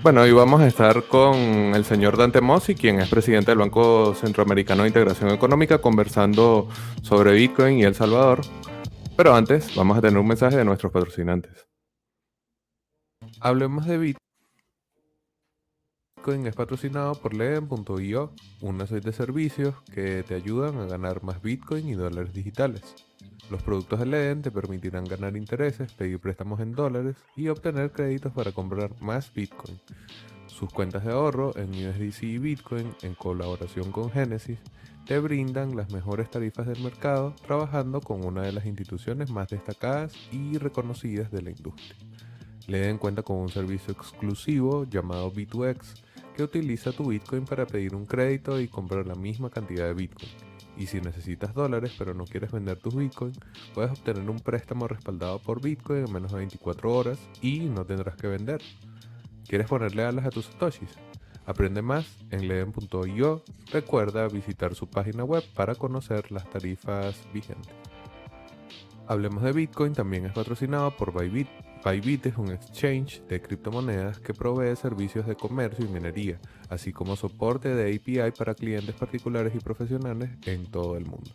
Bueno, hoy vamos a estar con el señor Dante Mossi, quien es presidente del Banco Centroamericano de Integración Económica, conversando sobre Bitcoin y El Salvador. Pero antes, vamos a tener un mensaje de nuestros patrocinantes. Hablemos de Bitcoin. Bitcoin es patrocinado por Leden.io, una serie de servicios que te ayudan a ganar más Bitcoin y dólares digitales. Los productos de Leden te permitirán ganar intereses, pedir préstamos en dólares y obtener créditos para comprar más Bitcoin. Sus cuentas de ahorro en USDC y Bitcoin, en colaboración con Genesis, te brindan las mejores tarifas del mercado trabajando con una de las instituciones más destacadas y reconocidas de la industria. Leden cuenta con un servicio exclusivo llamado B2X que utiliza tu Bitcoin para pedir un crédito y comprar la misma cantidad de Bitcoin y si necesitas dólares pero no quieres vender tus Bitcoin, puedes obtener un préstamo respaldado por Bitcoin en menos de 24 horas y no tendrás que vender. ¿Quieres ponerle alas a tus satoshis? Aprende más en leden.io. Recuerda visitar su página web para conocer las tarifas vigentes. Hablemos de Bitcoin también es patrocinado por Bybit. Bybit es un exchange de criptomonedas que provee servicios de comercio y minería, así como soporte de API para clientes particulares y profesionales en todo el mundo.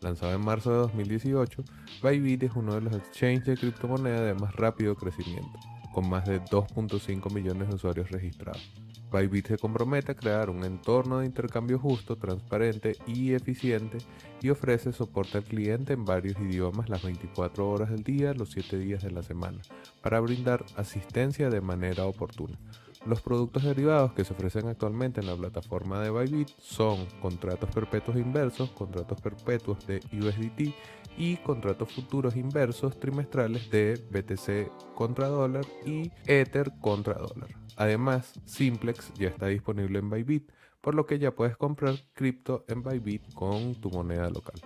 Lanzado en marzo de 2018, Bybit es uno de los exchanges de criptomonedas de más rápido crecimiento, con más de 2.5 millones de usuarios registrados. Bybit se compromete a crear un entorno de intercambio justo, transparente y eficiente y ofrece soporte al cliente en varios idiomas las 24 horas del día, los 7 días de la semana, para brindar asistencia de manera oportuna. Los productos derivados que se ofrecen actualmente en la plataforma de Bybit son contratos perpetuos inversos, contratos perpetuos de USDT y contratos futuros inversos trimestrales de BTC contra dólar y Ether contra dólar. Además, Simplex ya está disponible en Bybit, por lo que ya puedes comprar cripto en Bybit con tu moneda local.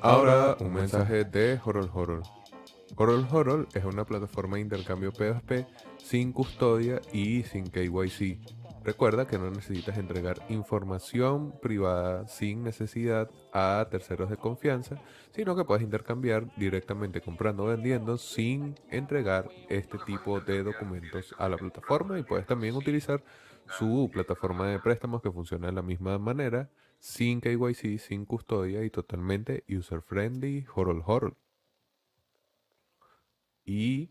Ahora un mensaje de Horol Horol. Horol Horol es una plataforma de intercambio P2P sin custodia y sin KYC Recuerda que no necesitas entregar información privada sin necesidad a terceros de confianza, sino que puedes intercambiar directamente comprando o vendiendo sin entregar este tipo de documentos a la plataforma y puedes también utilizar su plataforma de préstamos que funciona de la misma manera, sin KYC, sin custodia y totalmente user friendly, horol horol. Y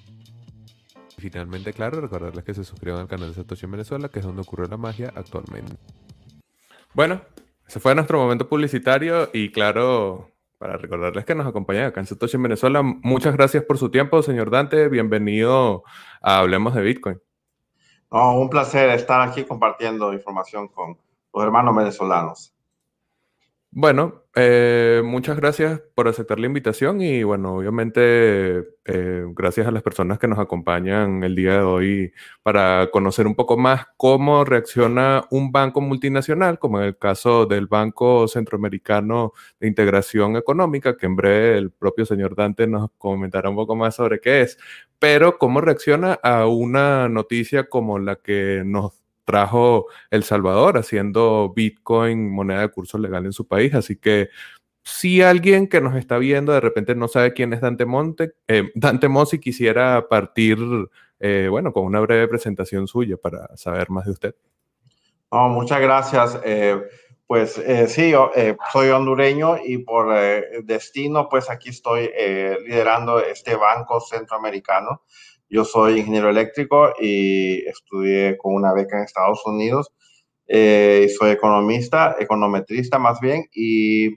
finalmente, claro, recordarles que se suscriban al canal de Satoshi en Venezuela, que es donde ocurre la magia actualmente. Bueno, ese fue nuestro momento publicitario y claro, para recordarles que nos acompañan acá en Satoshi en Venezuela, muchas gracias por su tiempo, señor Dante. Bienvenido a Hablemos de Bitcoin. un placer estar aquí compartiendo información con los hermanos venezolanos. Bueno, eh, muchas gracias por aceptar la invitación y bueno, obviamente eh, gracias a las personas que nos acompañan el día de hoy para conocer un poco más cómo reacciona un banco multinacional, como en el caso del Banco Centroamericano de Integración Económica, que en breve el propio señor Dante nos comentará un poco más sobre qué es, pero cómo reacciona a una noticia como la que nos trajo El Salvador, haciendo Bitcoin moneda de curso legal en su país. Así que si alguien que nos está viendo de repente no sabe quién es Dante Monte, eh, Dante Mossi quisiera partir, eh, bueno, con una breve presentación suya para saber más de usted. muchas gracias. Eh, pues sí, soy hondureño y por destino, pues aquí estoy liderando este banco centroamericano. Yo soy ingeniero eléctrico y estudié con una beca en Estados Unidos. Eh, soy economista, econometrista más bien, y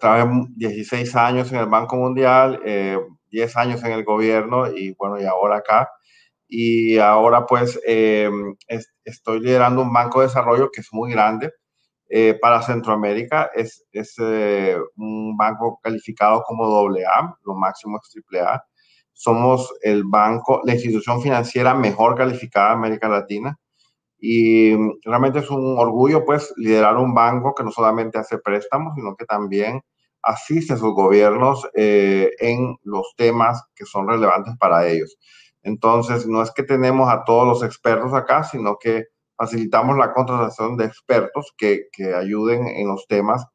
trabajé 16 años en el Banco Mundial, 10 eh, años en el gobierno y bueno, y ahora acá. Y ahora pues em, estoy liderando un banco de desarrollo que es muy grande eh, para Centroamérica. Es, es un banco calificado como AA, lo máximo es AAA somos el banco, la institución financiera mejor calificada de América Latina. Y realmente es un orgullo, pues, liderar un banco que no solamente hace préstamos, sino que también asiste a sus gobiernos eh, en los temas que son relevantes para ellos. Entonces, no es que tenemos a todos los expertos acá, sino que facilitamos la contratación de expertos que, que ayuden en los temas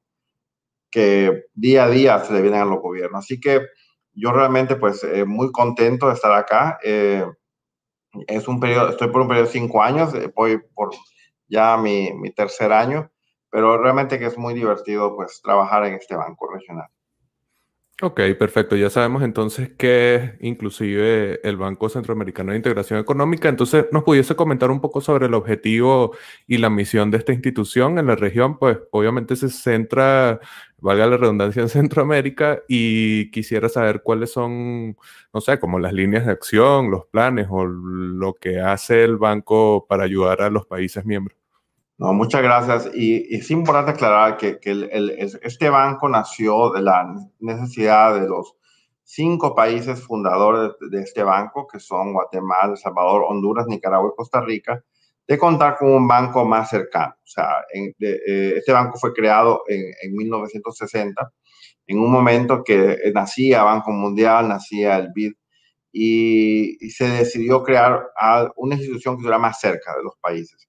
que día a día se le vienen a los gobiernos. Así que yo realmente, pues, eh, muy contento de estar acá. Eh, es un periodo, estoy por un periodo de cinco años, eh, voy por ya mi, mi tercer año, pero realmente que es muy divertido, pues, trabajar en este banco regional. Ok, perfecto. Ya sabemos entonces que es inclusive el Banco Centroamericano de Integración Económica. Entonces, ¿nos pudiese comentar un poco sobre el objetivo y la misión de esta institución en la región? Pues obviamente se centra, valga la redundancia, en Centroamérica y quisiera saber cuáles son, no sé, como las líneas de acción, los planes o lo que hace el banco para ayudar a los países miembros. No, muchas gracias. Y, es importante aclarar que, este banco nació de la necesidad de los cinco países fundadores de este banco, que son Guatemala, El Salvador, Honduras, Nicaragua y Costa Rica, de contar con un banco más cercano. O sea, eh, este banco fue creado en, 1960, en un momento que nacía Banco Mundial, nacía el BID, y, se decidió crear una institución que estuviera más cerca de los países.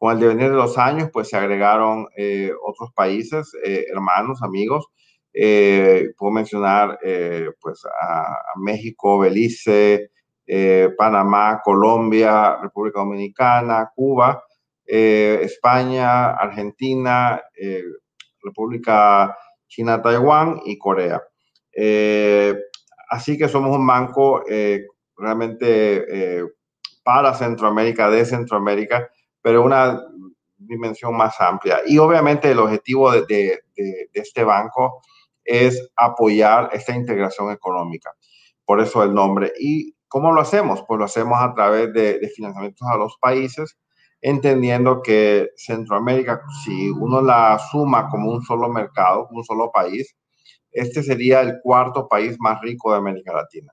Con el devenir de los años, pues se agregaron eh, otros países, eh, hermanos, amigos. Eh, puedo mencionar pues a, México, Belice, Panamá, Colombia, República Dominicana, Cuba, España, Argentina, República China, Taiwán y Corea. así que somos un banco realmente para Centroamérica, de Centroamérica, pero una dimensión más amplia. Y obviamente el objetivo de, este banco es apoyar esta integración económica. Por eso el nombre. ¿Y cómo lo hacemos? Pues lo hacemos a través de, de financiamientos a los países, entendiendo que Centroamérica, si uno la suma como un solo mercado, un solo país, este sería el cuarto país más rico de América Latina.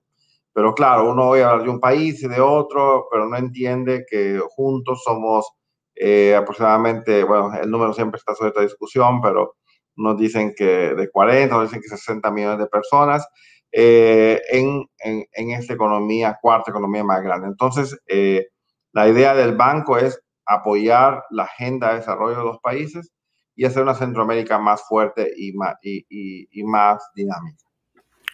Pero claro, uno oye hablar de un país y de otro, pero no entiende que juntos somos eh, aproximadamente, bueno, el número siempre está sujeto a discusión, pero nos dicen que de 40, nos dicen que 60 millones de personas eh, en, en, en, esta economía, cuarta economía más grande. Entonces, eh, la idea del banco es apoyar la agenda de desarrollo de los países y hacer una Centroamérica más fuerte y más, y, y, y más dinámica.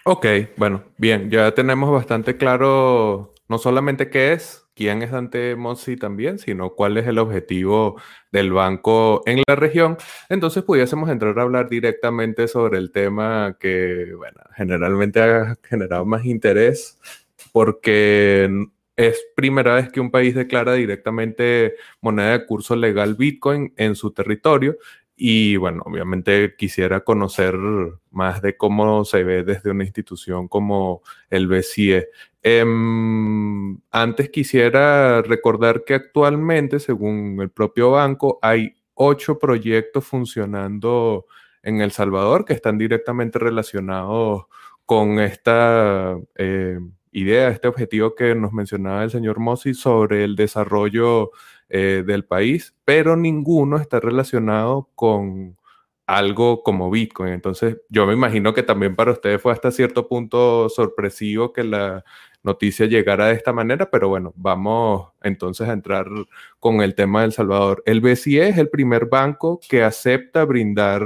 Ok, bueno, bien, ya tenemos bastante claro no solamente qué es, quién es Dante Mossi también, sino cuál es el objetivo del banco en la región. Entonces pudiésemos entrar a hablar directamente sobre el tema que, bueno, generalmente ha generado más interés porque es primera vez que un país declara directamente moneda de curso legal Bitcoin en su territorio y bueno, obviamente quisiera conocer más de cómo se ve desde una institución como el BCE. Em, antes quisiera recordar que actualmente, según el propio banco, hay ocho proyectos funcionando en El Salvador que están directamente relacionados con esta eh, idea, este objetivo que nos mencionaba el señor Mossi sobre el desarrollo eh, del país, pero ninguno está relacionado con algo como Bitcoin. Entonces, yo me imagino que también para ustedes fue hasta cierto punto sorpresivo que la noticia llegara de esta manera, pero bueno, vamos entonces a entrar con el tema de El Salvador. El BCE es el primer banco que acepta brindar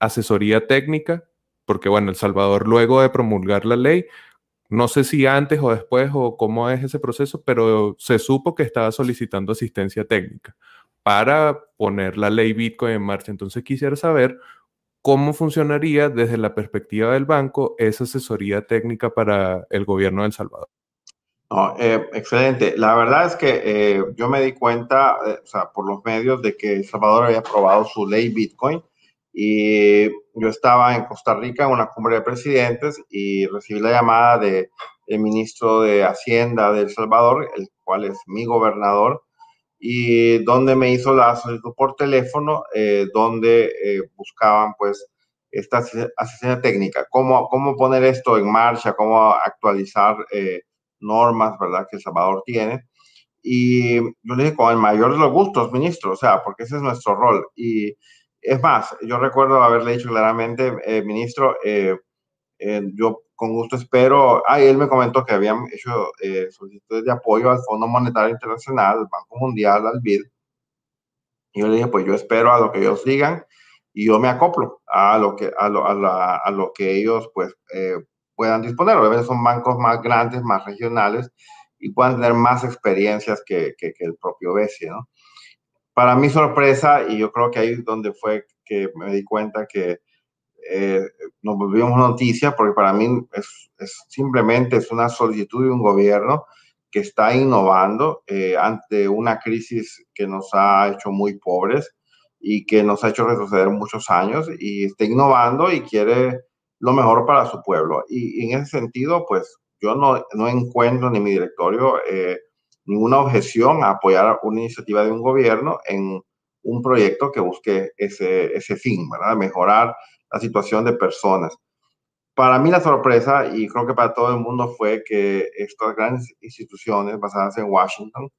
asesoría técnica, porque bueno, El Salvador luego de promulgar la ley no sé si antes o después o cómo es ese proceso, pero se supo que estaba solicitando asistencia técnica para poner la ley Bitcoin en marcha. Entonces quisiera saber cómo funcionaría desde la perspectiva del banco esa asesoría técnica para el gobierno de El Salvador. Eh, excelente. La verdad es que eh, yo me di cuenta, eh, o sea, por los medios, de que El Salvador había aprobado su ley Bitcoin y yo estaba en Costa Rica en una cumbre de presidentes y recibí la llamada del ministro de Hacienda de El Salvador, el cual es mi gobernador, y donde me hizo la solicitud por teléfono, eh, donde eh, buscaban pues esta asistencia técnica, cómo, cómo poner esto en marcha, cómo actualizar eh, normas, ¿verdad?, que El Salvador tiene. Y yo le dije, con el mayor de los gustos, ministro, o sea, porque ese es nuestro rol. Y es más, yo recuerdo haberle dicho claramente, eh, ministro, eh, yo con gusto espero, ah, él me comentó que habían hecho solicitudes de apoyo al Fondo Monetario Internacional, al Banco Mundial, al BID. Y yo le dije, pues yo espero a lo que ellos digan y yo me acoplo a lo que, a lo, a a lo que ellos pues eh, puedan disponer. Obviamente son bancos más grandes, más regionales y puedan tener más experiencias que, que, el propio BESI, ¿no? Para mi sorpresa, y yo creo que ahí es donde fue que me di cuenta que eh, nos volvimos noticia, porque para mí es, es, simplemente es una solicitud de un gobierno que está innovando eh, ante una crisis que nos ha hecho muy pobres y que nos ha hecho retroceder muchos años y está innovando y quiere lo mejor para su pueblo. Y, en ese sentido, pues yo no, no encuentro ni mi directorio eh, ninguna objeción a apoyar una iniciativa de un gobierno en un proyecto que busque ese, ese fin, ¿verdad? Mejorar la situación de personas. Para mí la sorpresa, y creo que para todo el mundo, fue que estas grandes instituciones basadas en Washington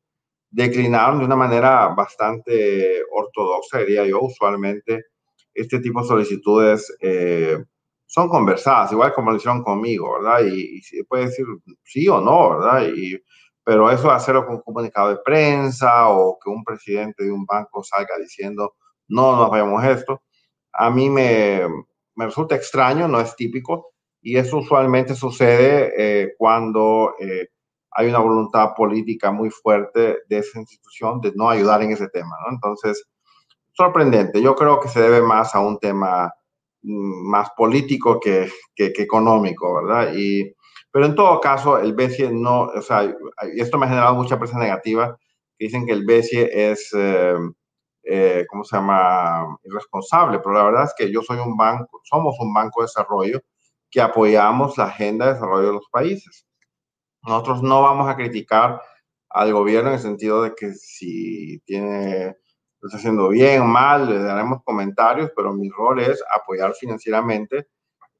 declinaron de una manera bastante ortodoxa, diría yo. Usualmente este tipo de solicitudes eh, son conversadas, igual como lo hicieron conmigo, ¿verdad? Y, se puede decir sí o no, ¿verdad? Y, pero eso hacerlo con un comunicado de prensa o que un presidente de un banco salga diciendo no nos vayamos esto, a mí me, me resulta extraño, no es típico, y eso usualmente sucede eh, cuando eh, hay una voluntad política muy fuerte de esa institución de no ayudar en ese tema, ¿no? Entonces, sorprendente. Yo creo que se debe más a un tema mm, más político que, que, económico, ¿verdad? Y, pero en todo caso, el BCE no, o sea, y esto me ha generado mucha presión negativa, que dicen que el BCE es, eh, eh, ¿cómo se llama?, irresponsable, pero la verdad es que yo soy un banco, somos un banco de desarrollo que apoyamos la agenda de desarrollo de los países. Nosotros no vamos a criticar al gobierno en el sentido de que si tiene, lo está haciendo bien, mal, le daremos comentarios, pero mi rol es apoyar financieramente,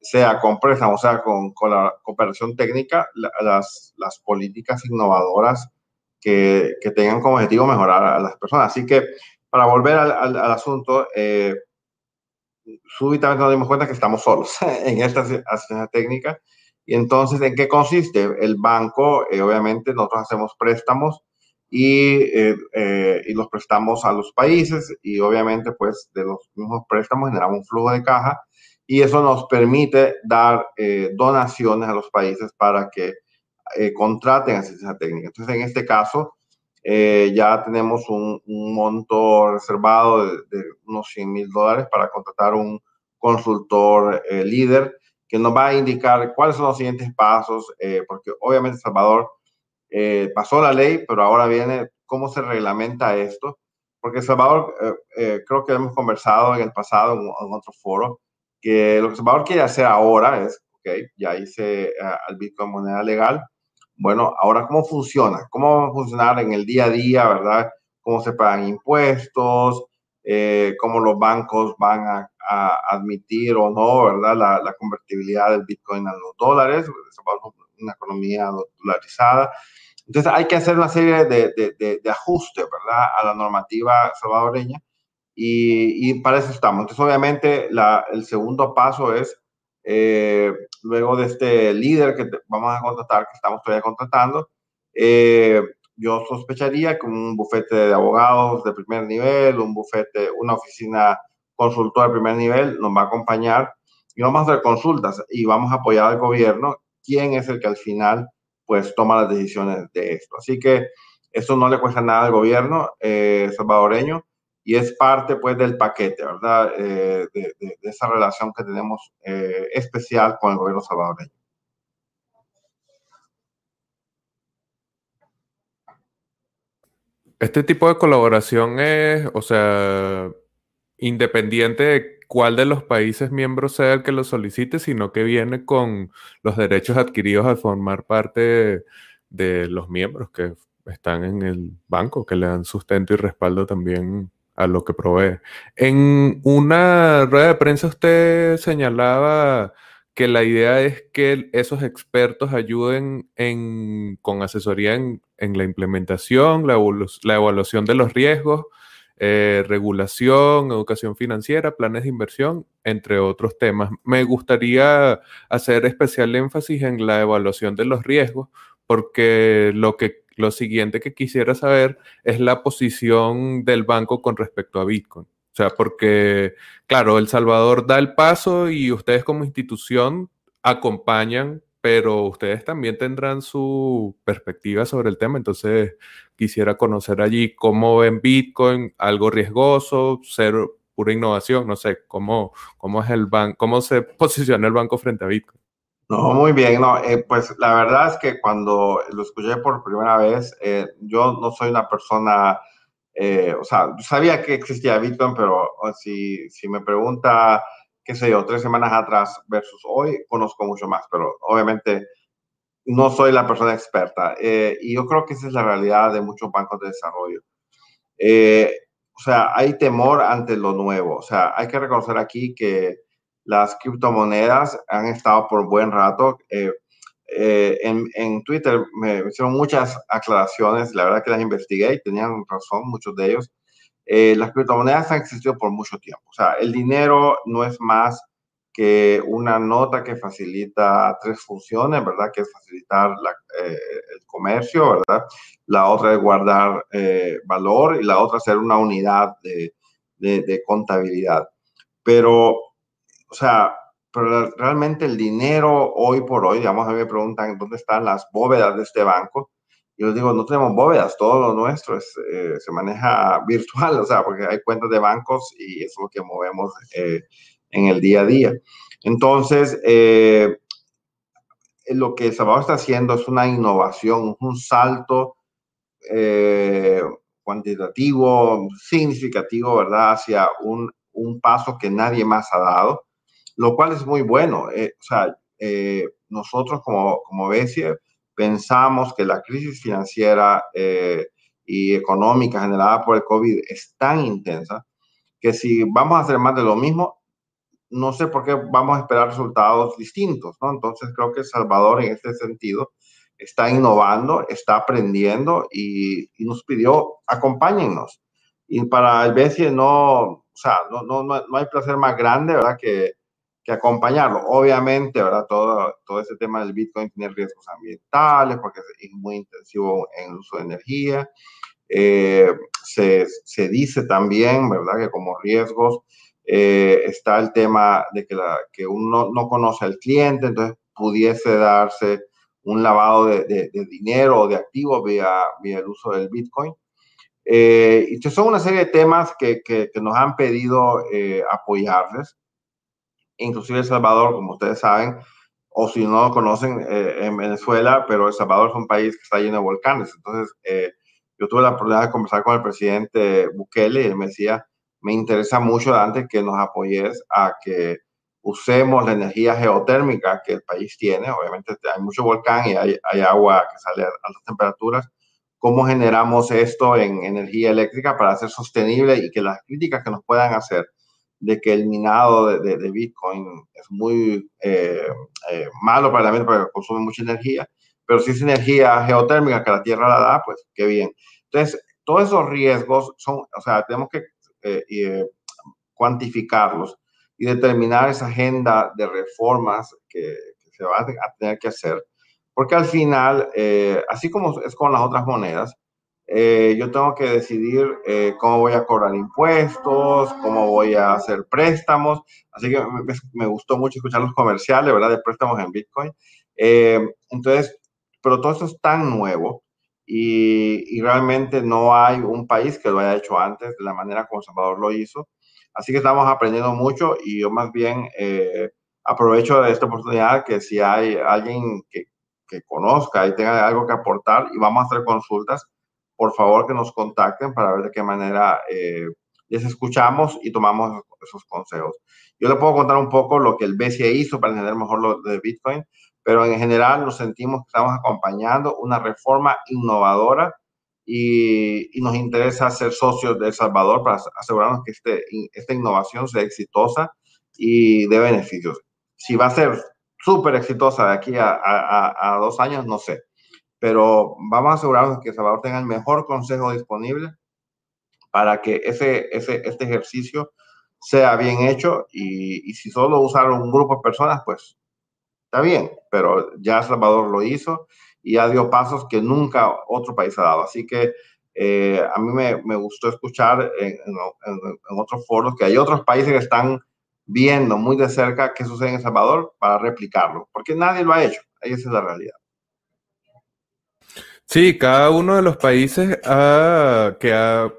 sea con préstamos, sea con, con la cooperación técnica, las, las políticas innovadoras que, que, tengan como objetivo mejorar a las personas. Así que, para volver al, al, asunto, eh, súbitamente nos dimos cuenta que estamos solos en esta asistencia técnica y entonces, ¿en qué consiste? El banco, eh, obviamente, nosotros hacemos préstamos y, eh, eh, y, los prestamos a los países y obviamente, pues, de los mismos préstamos generamos un flujo de caja y eso nos permite dar donaciones a los países para que contraten asistencia técnica. Entonces, en este caso, ya tenemos un, monto reservado de, de unos 100 mil dólares para contratar un consultor líder que nos va a indicar cuáles son los siguientes pasos, eh, porque obviamente Salvador eh, pasó la ley, pero ahora viene cómo se reglamenta esto, porque Salvador, eh, creo que hemos conversado en el pasado en, otro foro, que lo que Salvador quiere hacer ahora es, ok, ya hice al Bitcoin moneda legal, bueno, ahora cómo funciona, cómo va a funcionar en el día a día, ¿verdad? Cómo se pagan impuestos, cómo los bancos van a admitir o no, ¿verdad? La, la, convertibilidad del Bitcoin a los dólares, una economía dolarizada. Entonces hay que hacer una serie de, de, de, ajustes, ¿verdad? A la normativa salvadoreña y, y, para eso estamos. Entonces obviamente la, el segundo paso es, eh, luego de este líder que vamos a contratar, que estamos todavía contratando, eh, yo sospecharía que un bufete de abogados de primer nivel, un bufete, una oficina consultor de primer nivel nos va a acompañar y vamos a hacer consultas y vamos a apoyar al gobierno, quién es el que al final pues toma las decisiones de esto. Así que eso no le cuesta nada al gobierno eh, salvadoreño y es parte pues del paquete, ¿verdad? Eh, de, esa relación que tenemos eh, especial con el gobierno salvadoreño. Este tipo de colaboración es, o sea, independiente de cuál de los países miembros sea el que lo solicite, sino que viene con los derechos adquiridos al formar parte de, los miembros que están en el banco, que le dan sustento y respaldo también a lo que provee. En una rueda de prensa usted señalaba que la idea es que esos expertos ayuden con asesoría en, la implementación, la, evaluación de los riesgos, eh, regulación, educación financiera, planes de inversión, entre otros temas. Me gustaría hacer especial énfasis en la evaluación de los riesgos, porque lo que lo siguiente que quisiera saber es la posición del banco con respecto a Bitcoin. O sea, porque, claro, El Salvador da el paso y ustedes como institución acompañan, pero ustedes también tendrán su perspectiva sobre el tema. Entonces, quisiera conocer allí cómo ven Bitcoin, algo riesgoso, ser pura innovación, no sé, cómo, cómo es el banco, cómo se posiciona el banco frente a Bitcoin. No, muy bien, no, eh, pues la verdad es que cuando lo escuché por primera vez, eh, yo no soy una persona eh, o sea, sabía que existía Bitcoin, pero si, si me pregunta, qué sé yo, tres semanas atrás versus hoy, conozco mucho más, pero obviamente no soy la persona experta. Y yo creo que esa es la realidad de muchos bancos de desarrollo. O sea, hay temor ante lo nuevo. O sea, hay que reconocer aquí que las criptomonedas han estado por buen rato. Eh, en, Twitter me hicieron muchas aclaraciones, la verdad que las investigué y tenían razón muchos de ellos. Eh, las criptomonedas han existido por mucho tiempo. O sea, el dinero no es más que una nota que facilita tres funciones, ¿verdad? Que es facilitar eh, el comercio, ¿verdad? La otra es guardar valor y la otra es ser una unidad de, de contabilidad. Pero, o sea, pero realmente el dinero hoy por hoy, digamos, a mí me preguntan dónde están las bóvedas de este banco. Yo digo, no tenemos bóvedas, todo lo nuestro es, eh, se maneja virtual, o sea, porque hay cuentas de bancos y es lo que movemos eh, en el día a día. Entonces, eh, lo que Salvador está haciendo es una innovación, un salto cuantitativo, significativo, ¿verdad?, hacia un, un paso que nadie más ha dado lo cual es muy bueno. Eh, o sea, eh, nosotros como, como pensamos que la crisis financiera eh, y económica generada por el COVID es tan intensa que si vamos a hacer más de lo mismo, no sé por qué vamos a esperar resultados distintos, ¿no? Entonces creo que Salvador en este sentido está innovando, está aprendiendo y, nos pidió acompáñennos. Y para el BESIE no, o sea, no, no, no hay placer más grande, ¿verdad? Que, que acompañarlo. Obviamente, ¿verdad? Todo, todo ese tema del Bitcoin tiene riesgos ambientales porque es muy intensivo en el uso de energía. Eh, se, se, dice también, ¿verdad? Que como riesgos eh, está el tema de que, la, que uno no conoce al cliente, entonces pudiese darse un lavado de, de, dinero o de activos vía, vía, el uso del Bitcoin. Eh, y son una serie de temas que, que, que nos han pedido apoyarles inclusive El Salvador, como ustedes saben, o si no lo conocen, eh, en Venezuela, pero El Salvador es un país que está lleno de volcanes. Entonces, eh, yo tuve la oportunidad de conversar con el presidente Bukele y él me decía, me interesa mucho, Dante, que nos apoyes a que usemos la energía geotérmica que el país tiene. Obviamente hay mucho volcán y hay, hay agua que sale a altas temperaturas. ¿Cómo generamos esto en energía eléctrica para hacer sostenible y que las críticas que nos puedan hacer de que el minado de, de, Bitcoin es muy eh, eh, malo para el ambiente porque consume mucha energía, pero si es energía geotérmica que la Tierra la da, pues qué bien. Entonces, todos esos riesgos son, o sea, tenemos que eh, cuantificarlos y determinar esa agenda de reformas que, se va a tener que hacer, porque al final, así como es con las otras monedas, eh, yo tengo que decidir eh, cómo voy a cobrar impuestos, cómo voy a hacer préstamos. Así que me, gustó mucho escuchar los comerciales, ¿verdad? De préstamos en Bitcoin. Eh, entonces, pero todo eso es tan nuevo y, y, realmente no hay un país que lo haya hecho antes de la manera como Salvador lo hizo. Así que estamos aprendiendo mucho y yo más bien aprovecho de esta oportunidad que si hay alguien que, que conozca y tenga algo que aportar y vamos a hacer consultas por favor que nos contacten para ver de qué manera eh, les escuchamos y tomamos esos consejos. Yo le puedo contar un poco lo que el BCE hizo para entender mejor lo de Bitcoin, pero en general nos sentimos que estamos acompañando una reforma innovadora y, nos interesa ser socios de El Salvador para asegurarnos que este, esta innovación sea exitosa y de beneficios. Si va a ser súper exitosa de aquí a, a, dos años, no sé, pero vamos a asegurarnos que El Salvador tenga el mejor consejo disponible para que ese, ese, este ejercicio sea bien hecho y, y si solo usaron un grupo de personas, pues está bien, pero ya Salvador lo hizo y ha dio pasos que nunca otro país ha dado. Así que eh, a mí me, me, gustó escuchar en, en, otros foros que hay otros países que están viendo muy de cerca qué sucede en El Salvador para replicarlo, porque nadie lo ha hecho. Esa es la realidad. Sí, cada uno de los países que ha,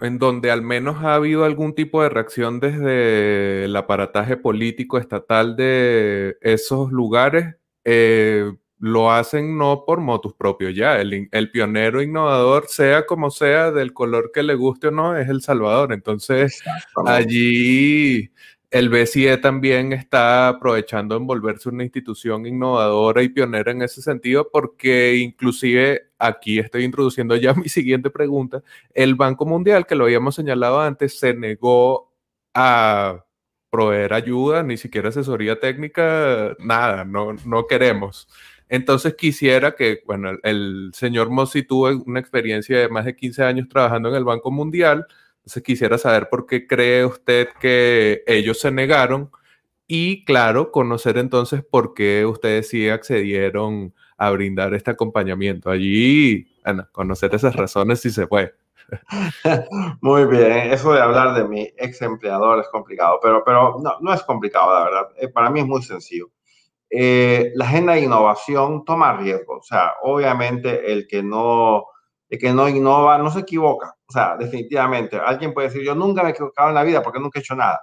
en donde al menos ha habido algún tipo de reacción desde el aparataje político estatal de esos lugares, eh, lo hacen no por motus propios ya. El, el, pionero innovador, sea como sea, del color que le guste o no, es El Salvador. Entonces, allí el BCE también está aprovechando en volverse una institución innovadora y pionera en ese sentido, porque inclusive aquí estoy introduciendo ya mi siguiente pregunta. El Banco Mundial, que lo habíamos señalado antes, se negó a proveer ayuda, ni siquiera asesoría técnica, nada, no, no queremos. Entonces quisiera que, bueno, el, señor Mossi tuvo una experiencia de más de 15 años trabajando en el Banco Mundial, entonces quisiera saber por qué cree usted que ellos se negaron y, claro, conocer entonces por qué ustedes sí accedieron a brindar este acompañamiento. Allí, bueno, conocer esas razones si se puede. Muy bien, eso de hablar de mi ex empleador es complicado, pero, pero no, no es complicado, la verdad. Eh, para mí es muy sencillo. Eh, la agenda de innovación toma riesgo. O sea, obviamente el que no, el que no innova no se equivoca. O sea, definitivamente. Alguien puede decir, yo nunca me he equivocado en la vida porque nunca he hecho nada.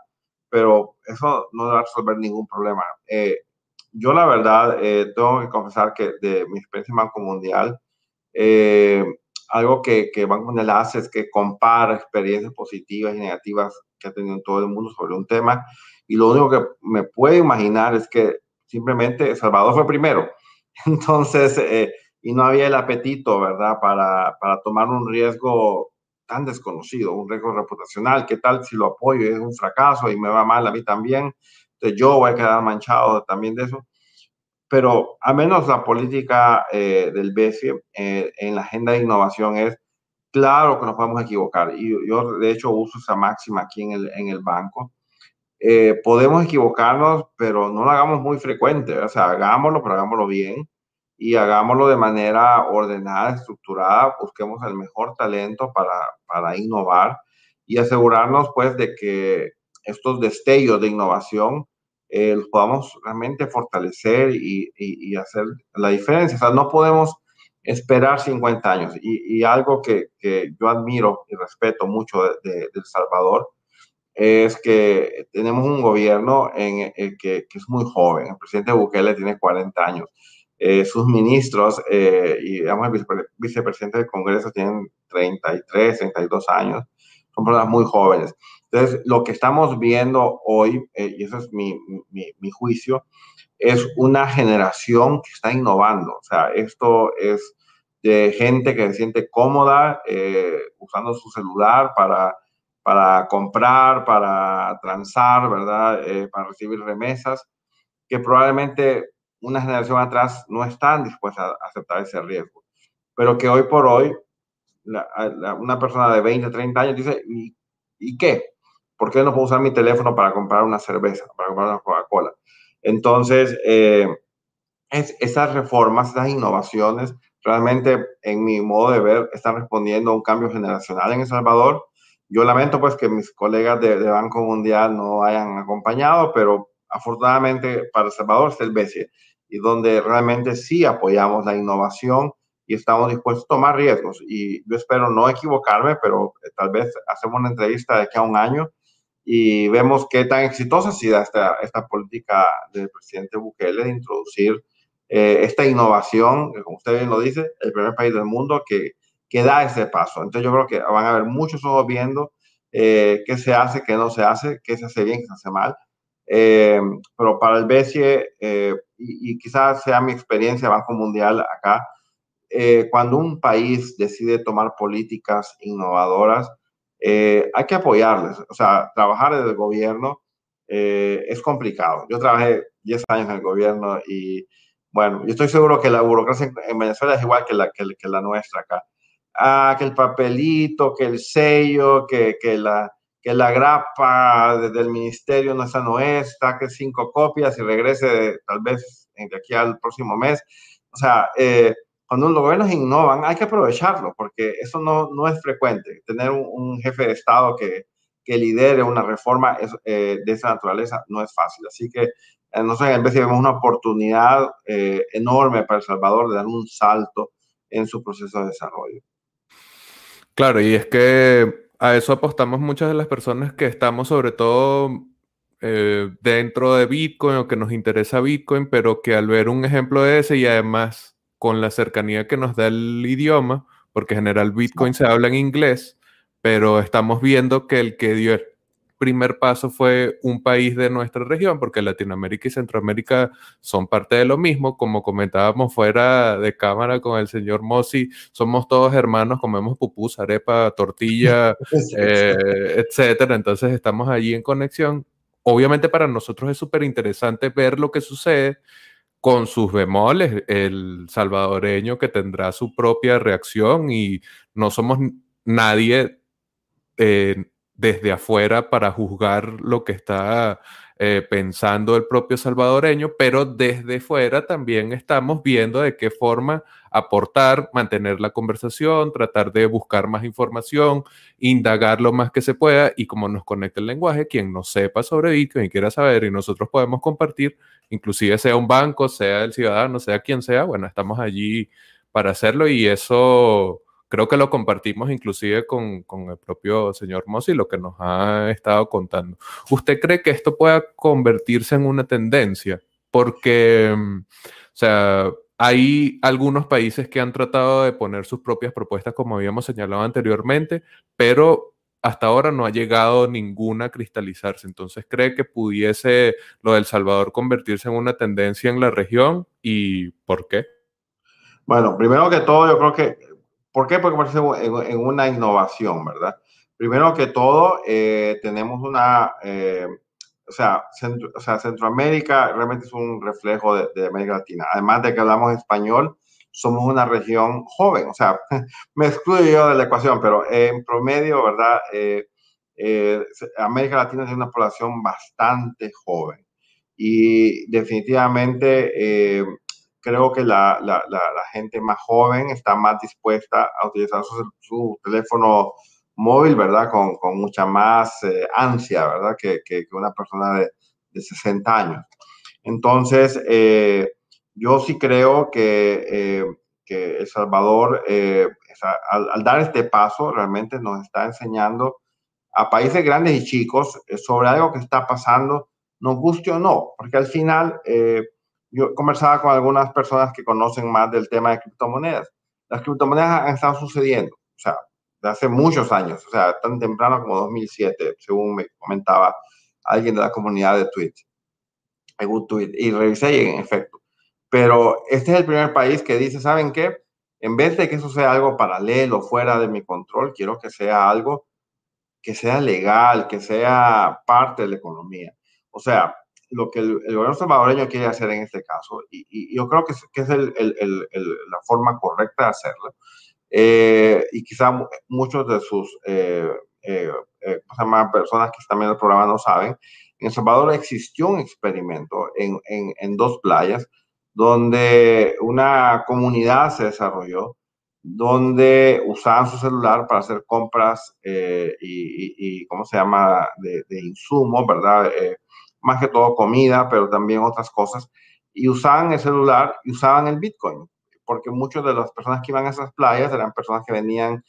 Pero eso no va a resolver ningún problema. Eh, yo la verdad eh, tengo que confesar que de mi experiencia en Banco Mundial, algo que, que Banco Mundial hace es que compara experiencias positivas y negativas que ha tenido todo el mundo sobre un tema. Y lo único que me puedo imaginar es que simplemente Salvador fue primero. Entonces, eh, y no había el apetito, ¿verdad?, para, para, tomar un riesgo tan desconocido, un riesgo reputacional. ¿Qué tal si lo apoyo es un fracaso y me va mal a mí también? Entonces, yo voy a quedar manchado también de eso. Pero a menos la política eh, del BCE eh, en la agenda de innovación es, claro que nos podemos equivocar. Y yo, de hecho, uso esa máxima aquí en el, en el banco eh, podemos equivocarnos, pero no lo hagamos muy frecuente, o sea, hagámoslo, pero hagámoslo bien y hagámoslo de manera ordenada, estructurada, busquemos el mejor talento para, para innovar y asegurarnos pues de que estos destellos de innovación eh, los podamos realmente fortalecer y, y, hacer la diferencia. O sea, no podemos esperar 50 años. Y, algo que, que, yo admiro y respeto mucho de, El Salvador es que tenemos un gobierno en, el que, que, es muy joven. El presidente Bukele tiene 40 años. Eh, sus ministros eh, y digamos, el vicepresidente del Congreso tienen 33, 32 años. Son personas muy jóvenes. Entonces, lo que estamos viendo hoy, eh, y eso es mi, mi, mi, juicio, es una generación que está innovando. O sea, esto es de gente que se siente cómoda usando su celular para para comprar, para transar, ¿verdad? Para recibir remesas, que probablemente una generación atrás no están dispuestas a aceptar ese riesgo. Pero que hoy por hoy, una persona de 20, 30 años dice, ¿y, ¿y, qué? ¿Por qué no puedo usar mi teléfono para comprar una cerveza, para comprar una Coca-Cola? Entonces, eh, es, esas reformas, esas innovaciones, realmente, en mi modo de ver, están respondiendo a un cambio generacional en El Salvador yo lamento pues que mis colegas de, Banco Mundial no hayan acompañado, pero afortunadamente para El Salvador está el BCE y donde realmente sí apoyamos la innovación y estamos dispuestos a tomar riesgos. Y yo espero no equivocarme, pero eh, tal vez hacemos una entrevista de aquí a un año y vemos qué tan exitosa ha sido esta, esta política del presidente Bukele de introducir eh, esta innovación, como usted bien lo dice, el primer país del mundo que que da ese paso. Entonces yo creo que van a haber muchos ojos viendo eh, qué se hace, qué no se hace, qué se hace bien, qué se hace mal. Eh, pero para el BCE, eh, y, quizás sea mi experiencia Banco Mundial acá, eh, cuando un país decide tomar políticas innovadoras, eh, hay que apoyarles. O sea, trabajar en el gobierno es complicado. Yo trabajé 10 años en el gobierno y, bueno, yo estoy seguro que la burocracia en Venezuela es igual que la, que, la nuestra acá. Ah, que el papelito, que el sello, que, que la, que la grapa del ministerio no, esa no es, saque cinco copias y regrese tal vez de aquí al próximo mes. O sea, eh, cuando los gobiernos innovan, hay que aprovecharlo, porque eso no, no es frecuente. Tener un, jefe de Estado que, que lidere una reforma eh, de esa naturaleza no es fácil. Así que, eh, no sé, en vez de vemos una oportunidad enorme para El Salvador de dar un salto en su proceso de desarrollo. Claro, y es que a eso apostamos muchas de las personas que estamos sobre todo eh, dentro de Bitcoin o que nos interesa Bitcoin, pero que al ver un ejemplo de ese y además con la cercanía que nos da el idioma, porque en general Bitcoin se habla en inglés, pero estamos viendo que el que dio primer paso fue un país de nuestra región, porque Latinoamérica y Centroamérica son parte de lo mismo, como comentábamos fuera de cámara con el señor Mossi, somos todos hermanos, comemos pupus, arepa, tortilla, eh, etcétera, entonces estamos allí en conexión. Obviamente para nosotros es súper interesante ver lo que sucede con sus bemoles, el salvadoreño que tendrá su propia reacción y no somos nadie eh, desde afuera para juzgar lo que está eh, pensando el propio salvadoreño, pero desde fuera también estamos viendo de qué forma aportar, mantener la conversación, tratar de buscar más información, indagar lo más que se pueda y como nos conecta el lenguaje, quien no sepa sobre Bitcoin y quiera saber y nosotros podemos compartir, inclusive sea un banco, sea el ciudadano, sea quien sea, bueno, estamos allí para hacerlo y eso creo que lo compartimos inclusive con, con el propio señor Mossi, lo que nos ha estado contando. ¿Usted cree que esto pueda convertirse en una tendencia? Porque, mm, o sea, hay algunos países que han tratado de poner sus propias propuestas, como habíamos señalado anteriormente, pero hasta ahora no ha llegado ninguna a cristalizarse. Entonces, ¿cree que pudiese lo del Salvador convertirse en una tendencia en la región y por qué? Bueno, primero que todo, yo creo que ¿Por qué? Porque parece en, una innovación, ¿verdad? Primero que todo, eh, tenemos una, eh, o, sea, o, sea, Centroamérica realmente es un reflejo de, América Latina. Además de que hablamos español, somos una región joven, o sea, me excluyo yo de la ecuación, pero en promedio, ¿verdad? Eh, América Latina tiene una población bastante joven y definitivamente creo que la, la, la, gente más joven está más dispuesta a utilizar su, teléfono móvil, ¿verdad? Con, con mucha más eh, ansia, ¿verdad? Que, que, una persona de, de, 60 años. Entonces, eh, yo sí creo que, eh, que El Salvador, al, al, dar este paso, realmente nos está enseñando a países grandes y chicos sobre algo que está pasando, nos guste o no, porque al final yo conversaba con algunas personas que conocen más del tema de criptomonedas. Las criptomonedas han estado sucediendo, o sea, de hace muchos años, o sea, tan temprano como 2007, según me comentaba alguien de la comunidad de Twitch, en tweet, y revisé y en efecto. Pero este es el primer país que dice, ¿saben qué? En vez de que eso sea algo paralelo, fuera de mi control, quiero que sea algo que sea legal, que sea parte de la economía. O sea, lo que el, gobierno salvadoreño quiere hacer en este caso, y, yo creo que es, que es el, la forma correcta de hacerlo, eh, y quizá muchos de sus eh, eh, eh personas que están viendo el programa no saben, en El Salvador existió un experimento en, en, en dos playas donde una comunidad se desarrolló, donde usaban su celular para hacer compras y, y, ¿cómo se llama?, de, de insumos, ¿verdad? Más que todo comida, pero también otras cosas, y usaban el celular y usaban el Bitcoin, porque muchas de las personas que iban a esas playas eran personas que venían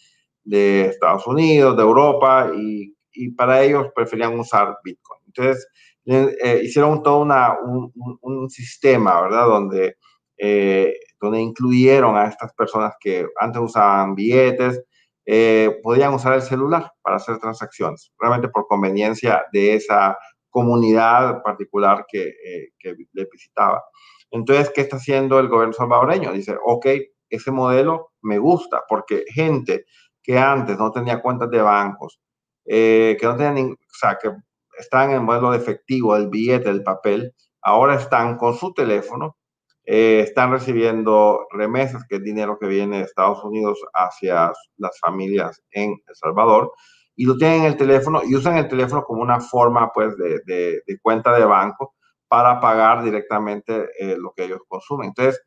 de Estados Unidos, de Europa, y, y para ellos preferían usar Bitcoin. Entonces, eh, hicieron todo una, un, un, sistema, ¿verdad? Donde, eh, donde incluyeron a estas personas que antes usaban billetes, eh, podían usar el celular para hacer transacciones, realmente por conveniencia de esa comunidad particular que, eh, que le visitaba. Entonces, ¿qué está haciendo el gobierno salvadoreño? Dice, ok, ese modelo me gusta porque gente que antes no tenía cuentas de bancos, eh, que no tenían, o sea, que están en el modelo de efectivo, del billete, del papel, ahora están con su teléfono, eh, están recibiendo remesas, que es dinero que viene de Estados Unidos hacia las familias en El Salvador, y lo tienen en el teléfono y usan el teléfono como una forma pues de, de, cuenta de banco para pagar directamente eh, lo que ellos consumen. Entonces,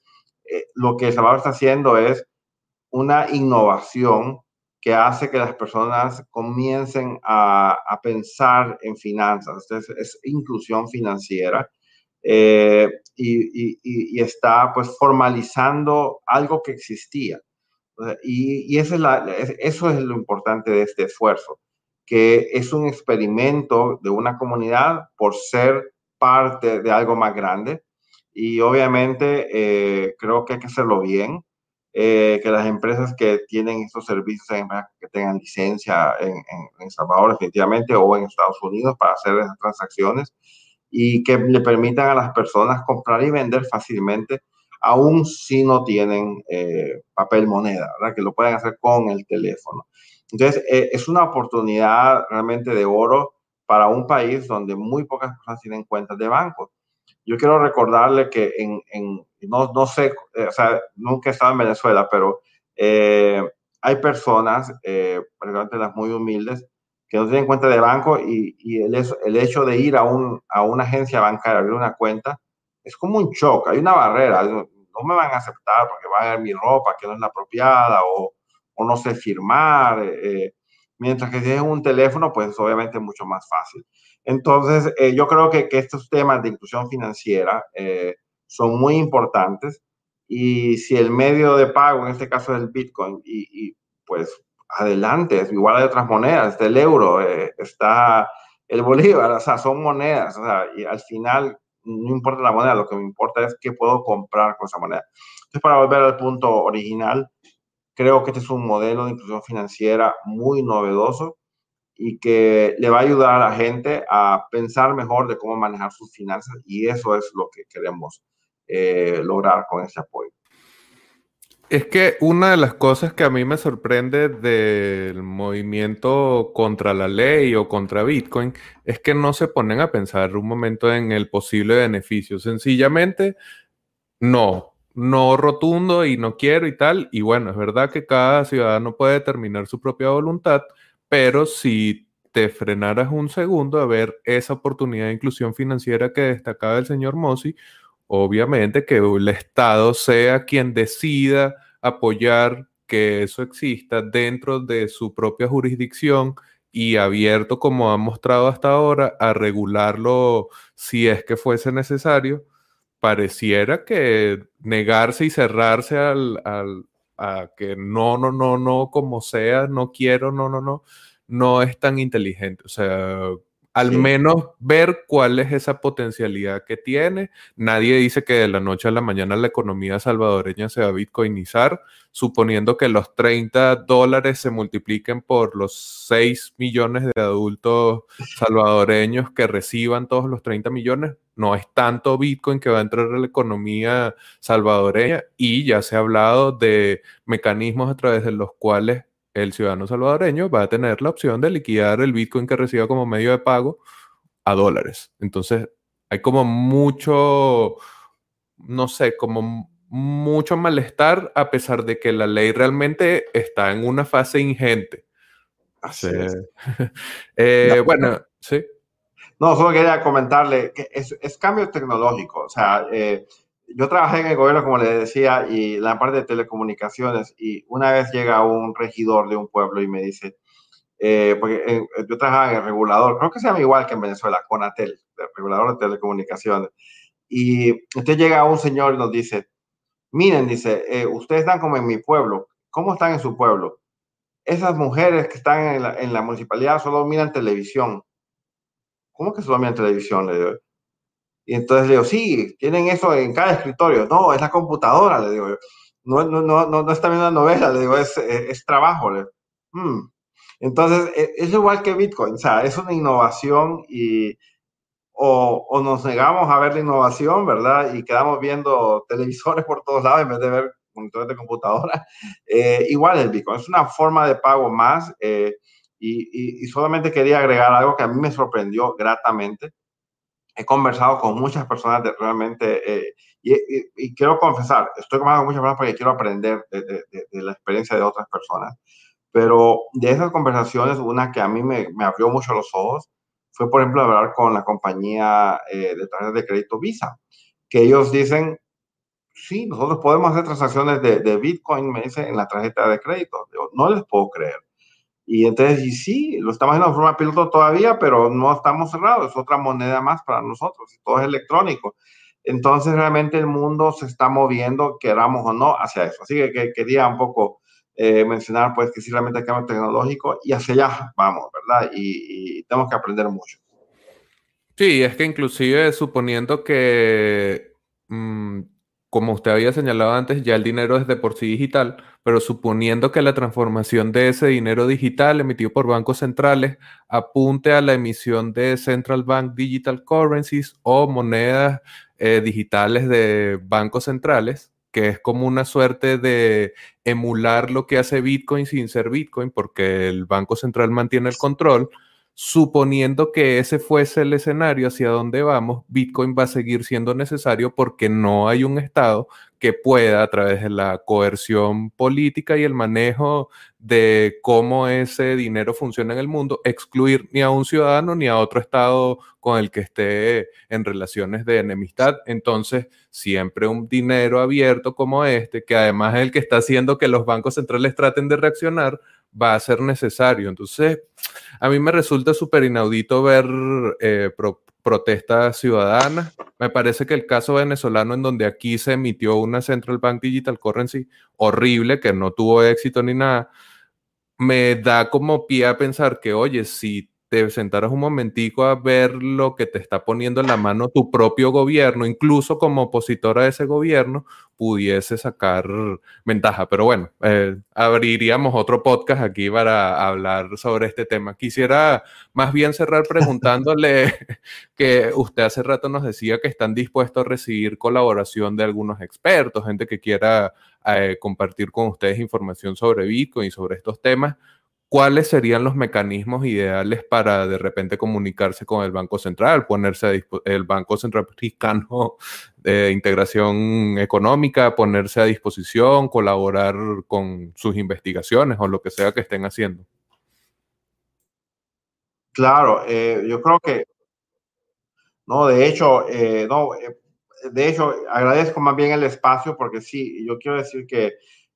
eh, lo que El Salvador está haciendo es una innovación que hace que las personas comiencen a, a pensar en finanzas. Entonces, es inclusión financiera. Eh, y, y, y, está pues formalizando algo que existía. Y, eso, es lo importante de este esfuerzo, que es un experimento de una comunidad por ser parte de algo más grande. Y obviamente eh, creo que hay que hacerlo bien, eh, que las empresas que tienen estos servicios, que tengan licencia en, en, en Salvador definitivamente o en Estados Unidos para hacer esas transacciones y que le permitan a las personas comprar y vender fácilmente aún si no tienen eh, papel moneda, ¿verdad? Que lo pueden hacer con el teléfono. Entonces, eh, es una oportunidad realmente de oro para un país donde muy pocas personas tienen cuentas de banco. Yo quiero recordarle que en, en no, no, sé, eh, nunca he estado en Venezuela, pero hay personas, particularmente las muy humildes, que no tienen cuenta de banco y, el, hecho de ir a, un, a una agencia bancaria, abrir una cuenta, es como un shock, hay una barrera, no me van a aceptar porque van a ver mi ropa que no es apropiada o, o no sé firmar, eh, eh mientras que si es un teléfono, pues obviamente mucho más fácil. Entonces, eh, yo creo que, que, estos temas de inclusión financiera son muy importantes y si el medio de pago, en este caso es el Bitcoin, y, pues adelante, es igual a otras monedas, está el euro, está el bolívar, o sea, son monedas, y al final no importa la moneda, lo que me importa es qué puedo comprar con esa moneda. Entonces, para volver al punto original, creo que este es un modelo de inclusión financiera muy novedoso y que le va a ayudar a la gente a pensar mejor de cómo manejar sus finanzas y eso es lo que queremos eh, lograr con este apoyo. Es que una de las cosas que a mí me sorprende del movimiento contra la ley o contra Bitcoin es que no se ponen a pensar un momento en el posible beneficio. Sencillamente, no, no rotundo y no quiero y tal. Y bueno, es verdad que cada ciudadano puede determinar su propia voluntad, pero si te frenaras un segundo a ver esa oportunidad de inclusión financiera que destacaba el señor Mossi, obviamente que el Estado sea quien decida apoyar que eso exista dentro de su propia jurisdicción y abierto, como ha mostrado hasta ahora, a regularlo si es que fuese necesario, pareciera que negarse y cerrarse al, al, a que no, no, no, no, como sea, no quiero, no, no, no, no es tan inteligente. O sea, al sí. menos ver cuál es esa potencialidad que tiene. Nadie dice que de la noche a la mañana la economía salvadoreña se va a bitcoinizar, suponiendo que los 30 dólares se multipliquen por los 6 millones de adultos salvadoreños que reciban todos los 30 millones. No es tanto Bitcoin que va a entrar a la economía salvadoreña y ya se ha hablado de mecanismos a través de los cuales el ciudadano salvadoreño va a tener la opción de liquidar el Bitcoin que reciba como medio de pago a dólares. Entonces, hay como mucho, no sé, como mucho malestar a pesar de que la ley realmente está en una fase ingente. Así es. eh, no, bueno, sí. No, solo quería comentarle que es, es cambio tecnológico. O sea, eh, yo trabajé en el gobierno, como le decía, y la parte de telecomunicaciones, y una vez llega un regidor de un pueblo y me dice, eh, porque eh, yo trabajaba en el regulador, creo que se llama igual que en Venezuela, Conatel, el regulador de telecomunicaciones, y entonces llega un señor y nos dice, miren, dice, eh, ustedes están como en mi pueblo, ¿cómo están en su pueblo? Esas mujeres que están en la, en la municipalidad solo miran televisión. ¿Cómo que solo miran televisión? Le digo, y entonces le digo, sí, tienen eso en cada escritorio. No, es la computadora, le digo. No, no, no, no, no está viendo una novela, le digo, es, es, es trabajo. Le hmm. Entonces, e, es igual que Bitcoin, o sea, es una innovación y o, o, nos negamos a ver la innovación, ¿verdad? Y quedamos viendo televisores por todos lados en vez de ver monitores de computadora, eh, igual el Bitcoin. Es una forma de pago más eh, y, y, solamente quería agregar algo que a mí me sorprendió gratamente. He conversado con muchas personas de, realmente y, y, quiero confesar, estoy conversando con muchas personas porque quiero aprender de, de, de, la experiencia de otras personas. Pero de esas conversaciones, una que a mí me, me abrió mucho los ojos fue, por ejemplo, hablar con la compañía de tarjetas de crédito Visa que ellos dicen, sí, nosotros podemos hacer transacciones de, de Bitcoin, me dice, en la tarjeta de crédito. no les puedo creer. Y entonces, y sí, lo estamos haciendo de forma piloto todavía, pero no estamos cerrados, es otra moneda más para nosotros, todo es electrónico. Entonces, realmente el mundo se está moviendo, queramos o no, hacia eso. Así que, quería un poco eh, mencionar, pues, que sí, realmente hay cambio tecnológico y hacia allá vamos, ¿verdad? Y, y tenemos que aprender mucho. Sí, es que inclusive suponiendo que, mm, como usted había señalado antes, ya el dinero es de por sí digital, pero suponiendo que la transformación de ese dinero digital emitido por bancos centrales apunte a la emisión de Central Bank Digital Currencies o monedas eh, digitales de bancos centrales, que es como una suerte de emular lo que hace Bitcoin sin ser Bitcoin, porque el Banco Central mantiene el control suponiendo que ese fuese el escenario hacia donde vamos, Bitcoin va a seguir siendo necesario porque no hay un Estado que pueda, a través de la coerción política y el manejo de cómo ese dinero funciona en el mundo, excluir ni a un ciudadano ni a otro Estado con el que esté en relaciones de enemistad. Entonces, siempre un dinero abierto como este, que además es el que está haciendo que los bancos centrales traten de reaccionar, va a ser necesario. Entonces, a mí me resulta súper inaudito ver eh, protestas ciudadanas. Me parece que el caso venezolano en donde aquí se emitió una Central Bank Digital Currency horrible, que no tuvo éxito ni nada, me da como pie a pensar que, oye, si te sentaras un momentico a ver lo que te está poniendo en la mano tu propio gobierno, incluso como opositora de ese gobierno, pudiese sacar ventaja. Pero bueno, eh, abriríamos otro podcast aquí para hablar sobre este tema. Quisiera más bien cerrar preguntándole que usted hace rato nos decía que están dispuestos a recibir colaboración de algunos expertos, gente que quiera eh, compartir con ustedes información sobre Bitcoin y sobre estos temas. ¿Cuáles serían los mecanismos ideales para de repente comunicarse con el Banco Central, ponerse a el Banco Central Mexicano de Integración Económica, ponerse a disposición, colaborar con sus investigaciones o lo que sea que estén haciendo? Claro, eh, yo creo que, no, de hecho, eh, no, eh, de hecho, agradezco más bien el espacio porque sí, yo quiero decir que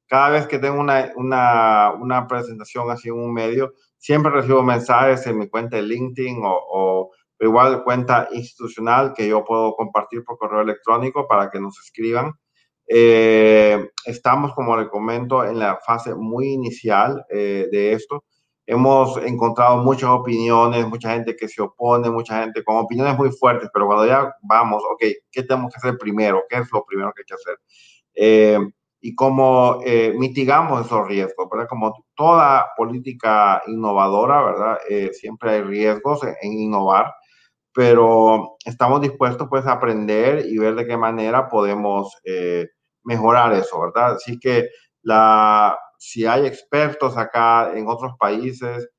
cada vez que tengo una, una, una presentación así en un medio, siempre recibo mensajes en mi cuenta de LinkedIn o, o igual cuenta institucional que yo puedo compartir por correo electrónico para que nos escriban. Eh, estamos, como le comento, en la fase muy inicial eh, de esto. Hemos encontrado muchas opiniones, mucha gente que se opone, mucha gente con opiniones muy fuertes, pero cuando ya vamos, ok, ¿qué tenemos que hacer primero? ¿Qué es lo primero que hay que hacer? Eh, y cómo eh, mitigamos esos riesgos, ¿verdad? Como toda política innovadora, ¿verdad? Eh, siempre hay riesgos en, innovar, pero estamos dispuestos pues a aprender y ver de qué manera podemos eh, mejorar eso, ¿verdad? Así que la, si hay expertos acá en otros países,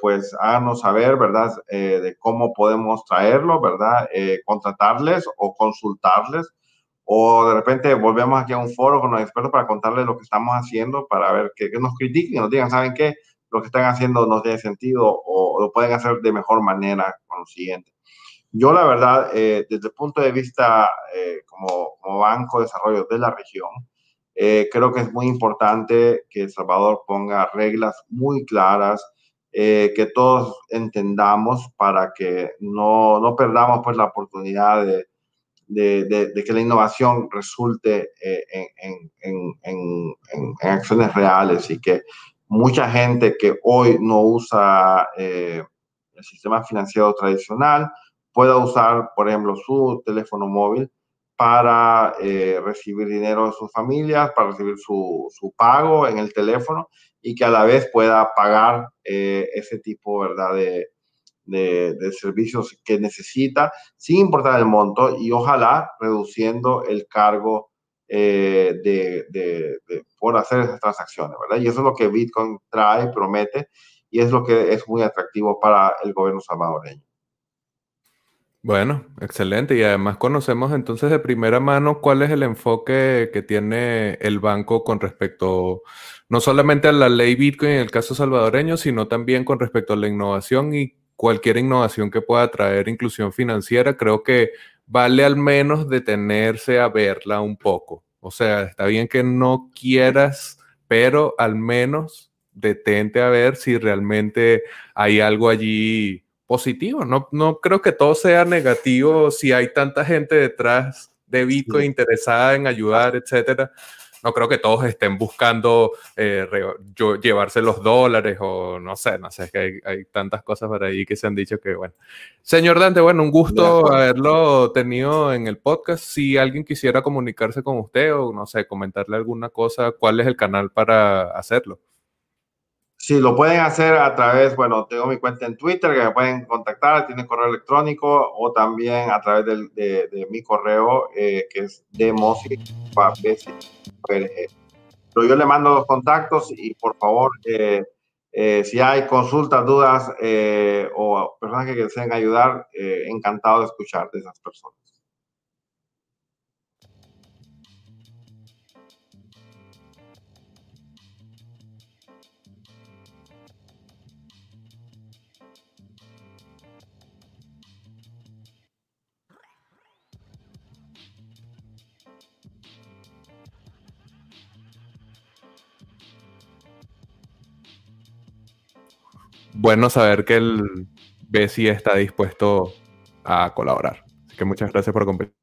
pues háganos saber, ¿verdad? de cómo podemos traerlo, ¿verdad? contratarles o consultarles o de repente volvemos aquí a un foro con los expertos para contarles lo que estamos haciendo, para ver que, nos critiquen nos digan, ¿saben qué? Lo que están haciendo no tiene sentido o, lo pueden hacer de mejor manera con lo siguiente. Yo la verdad, eh, desde el punto de vista eh, como, como, Banco de Desarrollo de la región, eh, creo que es muy importante que El Salvador ponga reglas muy claras, que todos entendamos para que no, no perdamos pues la oportunidad de, de, que la innovación resulte eh, en, acciones reales y que mucha gente que hoy no usa eh, el sistema financiero tradicional pueda usar, por ejemplo, su teléfono móvil para eh, recibir dinero de sus familias, para recibir su, su, pago en el teléfono y que a la vez pueda pagar ese tipo ¿verdad? De, de, servicios que necesita, sin importar el monto y ojalá reduciendo el cargo eh, de, por hacer esas transacciones, ¿verdad? Y eso es lo que Bitcoin trae, promete, y es lo que es muy atractivo para el gobierno salvadoreño. Bueno, excelente. Y además conocemos entonces de primera mano cuál es el enfoque que tiene el banco con respecto no solamente a la ley Bitcoin en el caso salvadoreño, sino también con respecto a la innovación y cualquier innovación que pueda traer inclusión financiera. Creo que vale al menos detenerse a verla un poco. O sea, está bien que no quieras, pero al menos detente a ver si realmente hay algo allí positivo. No, no creo que todo sea negativo si hay tanta gente detrás de Bitcoin interesada en ayudar, etcétera. No creo que todos estén buscando eh, llevarse los dólares o no sé, no sé, es que hay, hay, tantas cosas por ahí que se han dicho que, bueno. Señor Dante, bueno, un gusto haberlo tenido en el podcast. Si alguien quisiera comunicarse con usted o, no sé, comentarle alguna cosa, ¿cuál es el canal para hacerlo? Sí, lo pueden hacer a través, bueno, tengo mi cuenta en Twitter que me pueden contactar, tiene correo electrónico o también a través de, mi correo eh, que es demosi. Pero yo le mando los contactos y por favor, eh, eh, si hay consultas, dudas o personas que deseen ayudar, encantado de escuchar de esas personas. Bueno saber que el BSI está dispuesto a colaborar. Así que muchas gracias por compartir.